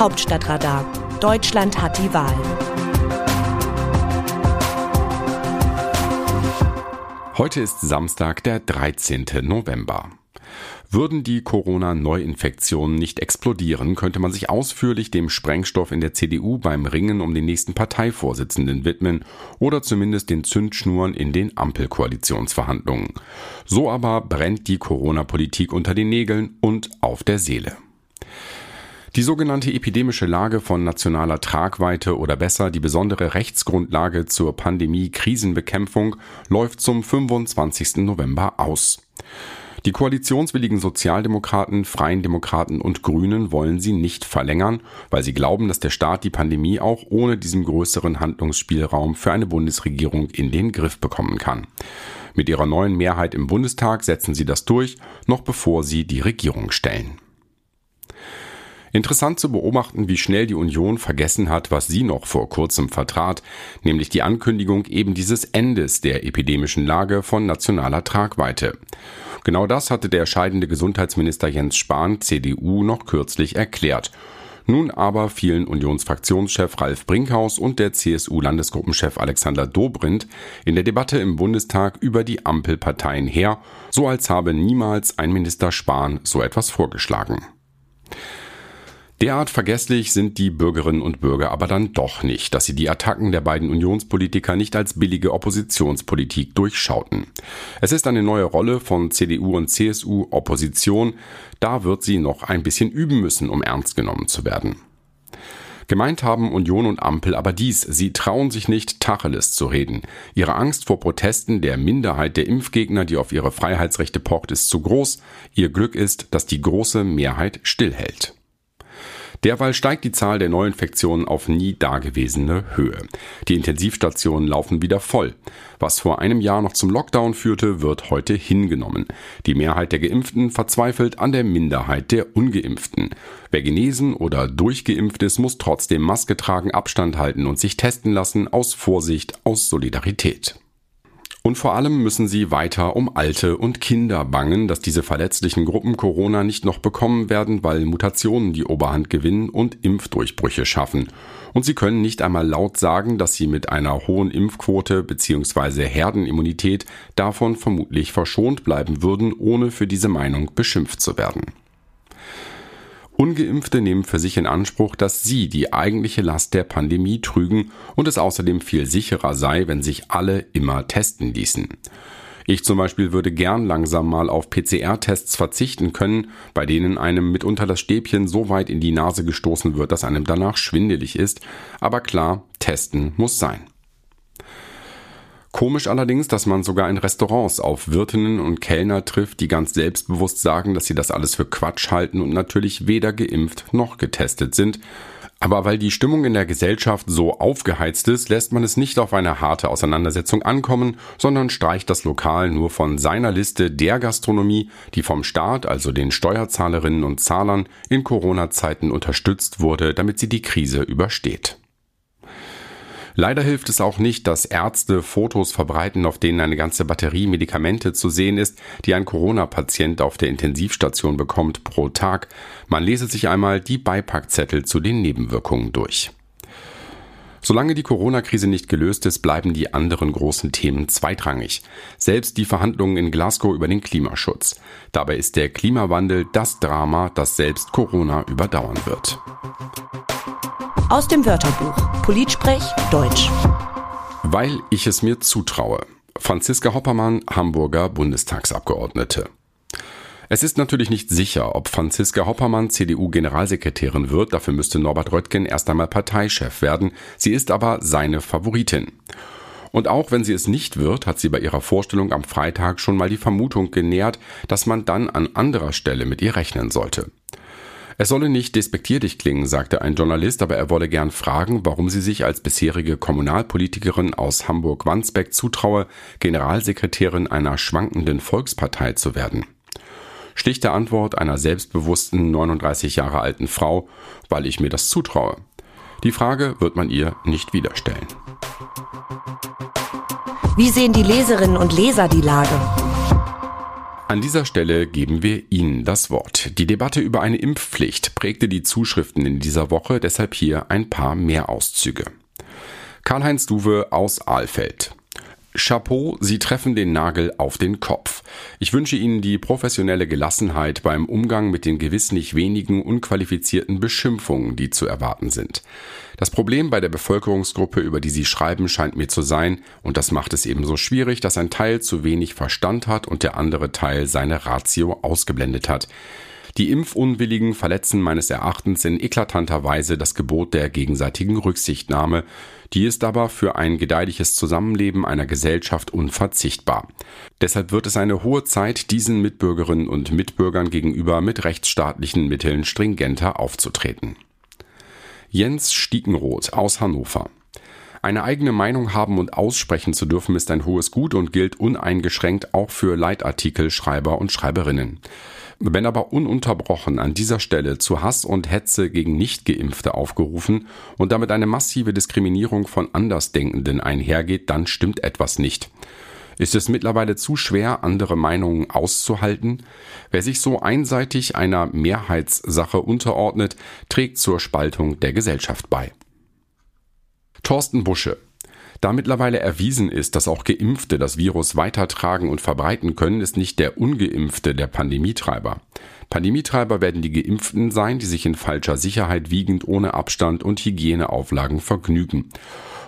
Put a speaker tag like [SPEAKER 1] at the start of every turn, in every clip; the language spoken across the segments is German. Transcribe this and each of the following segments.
[SPEAKER 1] Hauptstadtradar. Deutschland hat die Wahl.
[SPEAKER 2] Heute ist Samstag, der 13. November. Würden die Corona-Neuinfektionen nicht explodieren, könnte man sich ausführlich dem Sprengstoff in der CDU beim Ringen um den nächsten Parteivorsitzenden widmen oder zumindest den Zündschnuren in den Ampelkoalitionsverhandlungen. So aber brennt die Corona-Politik unter den Nägeln und auf der Seele. Die sogenannte epidemische Lage von nationaler Tragweite oder besser die besondere Rechtsgrundlage zur Pandemie-Krisenbekämpfung läuft zum 25. November aus. Die koalitionswilligen Sozialdemokraten, Freien Demokraten und Grünen wollen sie nicht verlängern, weil sie glauben, dass der Staat die Pandemie auch ohne diesen größeren Handlungsspielraum für eine Bundesregierung in den Griff bekommen kann. Mit ihrer neuen Mehrheit im Bundestag setzen sie das durch, noch bevor sie die Regierung stellen. Interessant zu beobachten, wie schnell die Union vergessen hat, was sie noch vor kurzem vertrat, nämlich die Ankündigung eben dieses Endes der epidemischen Lage von nationaler Tragweite. Genau das hatte der scheidende Gesundheitsminister Jens Spahn, CDU, noch kürzlich erklärt. Nun aber fielen Unionsfraktionschef Ralf Brinkhaus und der CSU-Landesgruppenchef Alexander Dobrindt in der Debatte im Bundestag über die Ampelparteien her, so als habe niemals ein Minister Spahn so etwas vorgeschlagen. Derart vergesslich sind die Bürgerinnen und Bürger aber dann doch nicht, dass sie die Attacken der beiden Unionspolitiker nicht als billige Oppositionspolitik durchschauten. Es ist eine neue Rolle von CDU und CSU Opposition, da wird sie noch ein bisschen üben müssen, um ernst genommen zu werden. Gemeint haben Union und Ampel aber dies, sie trauen sich nicht, Tacheles zu reden. Ihre Angst vor Protesten der Minderheit der Impfgegner, die auf ihre Freiheitsrechte pocht, ist zu groß. Ihr Glück ist, dass die große Mehrheit stillhält. Derweil steigt die Zahl der Neuinfektionen auf nie dagewesene Höhe. Die Intensivstationen laufen wieder voll. Was vor einem Jahr noch zum Lockdown führte, wird heute hingenommen. Die Mehrheit der Geimpften verzweifelt an der Minderheit der Ungeimpften. Wer genesen oder durchgeimpft ist, muss trotzdem Maske tragen, Abstand halten und sich testen lassen aus Vorsicht, aus Solidarität. Und vor allem müssen sie weiter um Alte und Kinder bangen, dass diese verletzlichen Gruppen Corona nicht noch bekommen werden, weil Mutationen die Oberhand gewinnen und Impfdurchbrüche schaffen. Und sie können nicht einmal laut sagen, dass sie mit einer hohen Impfquote bzw. Herdenimmunität davon vermutlich verschont bleiben würden, ohne für diese Meinung beschimpft zu werden. Ungeimpfte nehmen für sich in Anspruch, dass sie die eigentliche Last der Pandemie trügen und es außerdem viel sicherer sei, wenn sich alle immer testen ließen. Ich zum Beispiel würde gern langsam mal auf PCR-Tests verzichten können, bei denen einem mitunter das Stäbchen so weit in die Nase gestoßen wird, dass einem danach schwindelig ist. Aber klar, testen muss sein. Komisch allerdings, dass man sogar in Restaurants auf Wirtinnen und Kellner trifft, die ganz selbstbewusst sagen, dass sie das alles für Quatsch halten und natürlich weder geimpft noch getestet sind. Aber weil die Stimmung in der Gesellschaft so aufgeheizt ist, lässt man es nicht auf eine harte Auseinandersetzung ankommen, sondern streicht das Lokal nur von seiner Liste der Gastronomie, die vom Staat, also den Steuerzahlerinnen und Zahlern, in Corona-Zeiten unterstützt wurde, damit sie die Krise übersteht. Leider hilft es auch nicht, dass Ärzte Fotos verbreiten, auf denen eine ganze Batterie Medikamente zu sehen ist, die ein Corona-Patient auf der Intensivstation bekommt pro Tag. Man lese sich einmal die Beipackzettel zu den Nebenwirkungen durch. Solange die Corona-Krise nicht gelöst ist, bleiben die anderen großen Themen zweitrangig. Selbst die Verhandlungen in Glasgow über den Klimaschutz. Dabei ist der Klimawandel das Drama, das selbst Corona überdauern wird.
[SPEAKER 1] Aus dem Wörterbuch Politsprech Deutsch.
[SPEAKER 2] Weil ich es mir zutraue. Franziska Hoppermann, Hamburger Bundestagsabgeordnete. Es ist natürlich nicht sicher, ob Franziska Hoppermann CDU-Generalsekretärin wird. Dafür müsste Norbert Röttgen erst einmal Parteichef werden. Sie ist aber seine Favoritin. Und auch wenn sie es nicht wird, hat sie bei ihrer Vorstellung am Freitag schon mal die Vermutung genährt, dass man dann an anderer Stelle mit ihr rechnen sollte. Es solle nicht despektierlich klingen, sagte ein Journalist, aber er wolle gern fragen, warum sie sich als bisherige Kommunalpolitikerin aus Hamburg-Wandsbek zutraue, Generalsekretärin einer schwankenden Volkspartei zu werden. Schlichte Antwort einer selbstbewussten 39 Jahre alten Frau, weil ich mir das zutraue. Die Frage wird man ihr nicht wieder stellen.
[SPEAKER 1] Wie sehen die Leserinnen und Leser die Lage?
[SPEAKER 2] An dieser Stelle geben wir Ihnen das Wort. Die Debatte über eine Impfpflicht prägte die Zuschriften in dieser Woche, deshalb hier ein paar mehr Auszüge. Karl-Heinz Duwe aus Ahlfeld. Chapeau, Sie treffen den Nagel auf den Kopf. Ich wünsche Ihnen die professionelle Gelassenheit beim Umgang mit den gewiss nicht wenigen unqualifizierten Beschimpfungen, die zu erwarten sind. Das Problem bei der Bevölkerungsgruppe, über die Sie schreiben, scheint mir zu sein, und das macht es ebenso schwierig, dass ein Teil zu wenig Verstand hat und der andere Teil seine Ratio ausgeblendet hat. Die Impfunwilligen verletzen meines Erachtens in eklatanter Weise das Gebot der gegenseitigen Rücksichtnahme, die ist aber für ein gedeihliches Zusammenleben einer Gesellschaft unverzichtbar. Deshalb wird es eine hohe Zeit, diesen Mitbürgerinnen und Mitbürgern gegenüber mit rechtsstaatlichen Mitteln stringenter aufzutreten. Jens Stiegenroth aus Hannover eine eigene Meinung haben und aussprechen zu dürfen ist ein hohes Gut und gilt uneingeschränkt auch für Leitartikelschreiber und Schreiberinnen. Wenn aber ununterbrochen an dieser Stelle zu Hass und Hetze gegen Nichtgeimpfte aufgerufen und damit eine massive Diskriminierung von Andersdenkenden einhergeht, dann stimmt etwas nicht. Ist es mittlerweile zu schwer, andere Meinungen auszuhalten? Wer sich so einseitig einer Mehrheitssache unterordnet, trägt zur Spaltung der Gesellschaft bei. Thorsten Busche da mittlerweile erwiesen ist, dass auch Geimpfte das Virus weitertragen und verbreiten können, ist nicht der Ungeimpfte der Pandemietreiber. Pandemietreiber werden die Geimpften sein, die sich in falscher Sicherheit wiegend ohne Abstand und Hygieneauflagen vergnügen.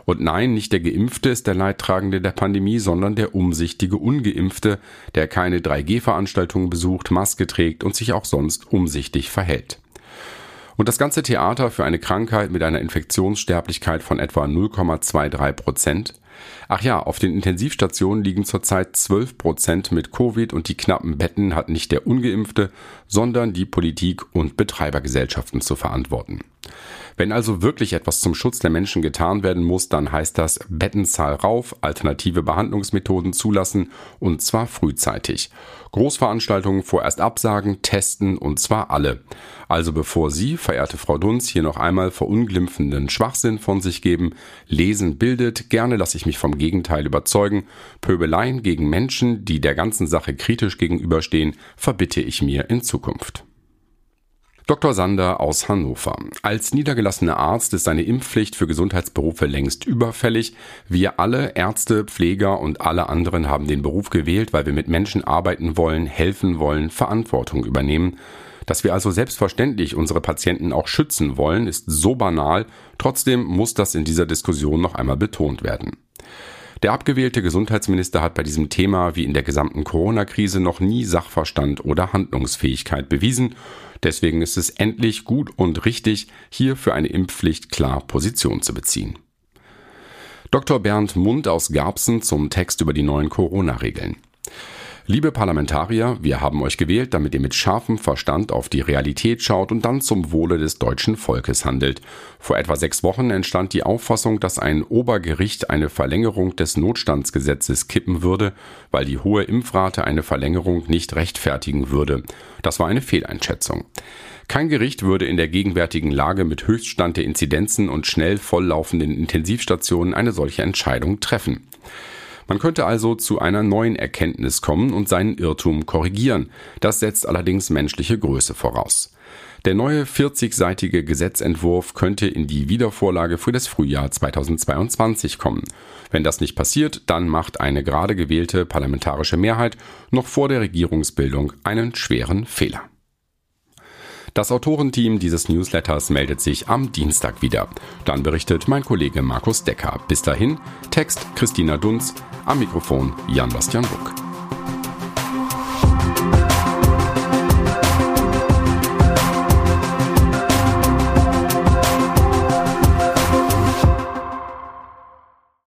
[SPEAKER 2] Und nein, nicht der Geimpfte ist der Leidtragende der Pandemie, sondern der umsichtige Ungeimpfte, der keine 3G-Veranstaltungen besucht, Maske trägt und sich auch sonst umsichtig verhält. Und das ganze Theater für eine Krankheit mit einer Infektionssterblichkeit von etwa 0,23 Prozent. Ach ja, auf den Intensivstationen liegen zurzeit 12 Prozent mit Covid und die knappen Betten hat nicht der Ungeimpfte, sondern die Politik und Betreibergesellschaften zu verantworten. Wenn also wirklich etwas zum Schutz der Menschen getan werden muss, dann heißt das Bettenzahl rauf, alternative Behandlungsmethoden zulassen und zwar frühzeitig. Großveranstaltungen vorerst absagen, testen und zwar alle. Also bevor Sie, verehrte Frau Dunz, hier noch einmal verunglimpfenden Schwachsinn von sich geben, lesen bildet, gerne lasse ich mich vom Gegenteil überzeugen, Pöbeleien gegen Menschen, die der ganzen Sache kritisch gegenüberstehen, verbitte ich mir in Zukunft. Dr. Sander aus Hannover. Als niedergelassener Arzt ist seine Impfpflicht für Gesundheitsberufe längst überfällig. Wir alle, Ärzte, Pfleger und alle anderen haben den Beruf gewählt, weil wir mit Menschen arbeiten wollen, helfen wollen, Verantwortung übernehmen. Dass wir also selbstverständlich unsere Patienten auch schützen wollen, ist so banal, trotzdem muss das in dieser Diskussion noch einmal betont werden. Der abgewählte Gesundheitsminister hat bei diesem Thema wie in der gesamten Corona-Krise noch nie Sachverstand oder Handlungsfähigkeit bewiesen. Deswegen ist es endlich gut und richtig, hier für eine Impfpflicht klar Position zu beziehen. Dr. Bernd Mund aus Garbsen zum Text über die neuen Corona-Regeln. Liebe Parlamentarier, wir haben euch gewählt, damit ihr mit scharfem Verstand auf die Realität schaut und dann zum Wohle des deutschen Volkes handelt. Vor etwa sechs Wochen entstand die Auffassung, dass ein Obergericht eine Verlängerung des Notstandsgesetzes kippen würde, weil die hohe Impfrate eine Verlängerung nicht rechtfertigen würde. Das war eine Fehleinschätzung. Kein Gericht würde in der gegenwärtigen Lage mit Höchststand der Inzidenzen und schnell volllaufenden Intensivstationen eine solche Entscheidung treffen. Man könnte also zu einer neuen Erkenntnis kommen und seinen Irrtum korrigieren. Das setzt allerdings menschliche Größe voraus. Der neue 40-seitige Gesetzentwurf könnte in die Wiedervorlage für das Frühjahr 2022 kommen. Wenn das nicht passiert, dann macht eine gerade gewählte parlamentarische Mehrheit noch vor der Regierungsbildung einen schweren Fehler. Das Autorenteam dieses Newsletters meldet sich am Dienstag wieder. Dann berichtet mein Kollege Markus Decker. Bis dahin, Text Christina Dunz, am Mikrofon Jan-Bastian Buck.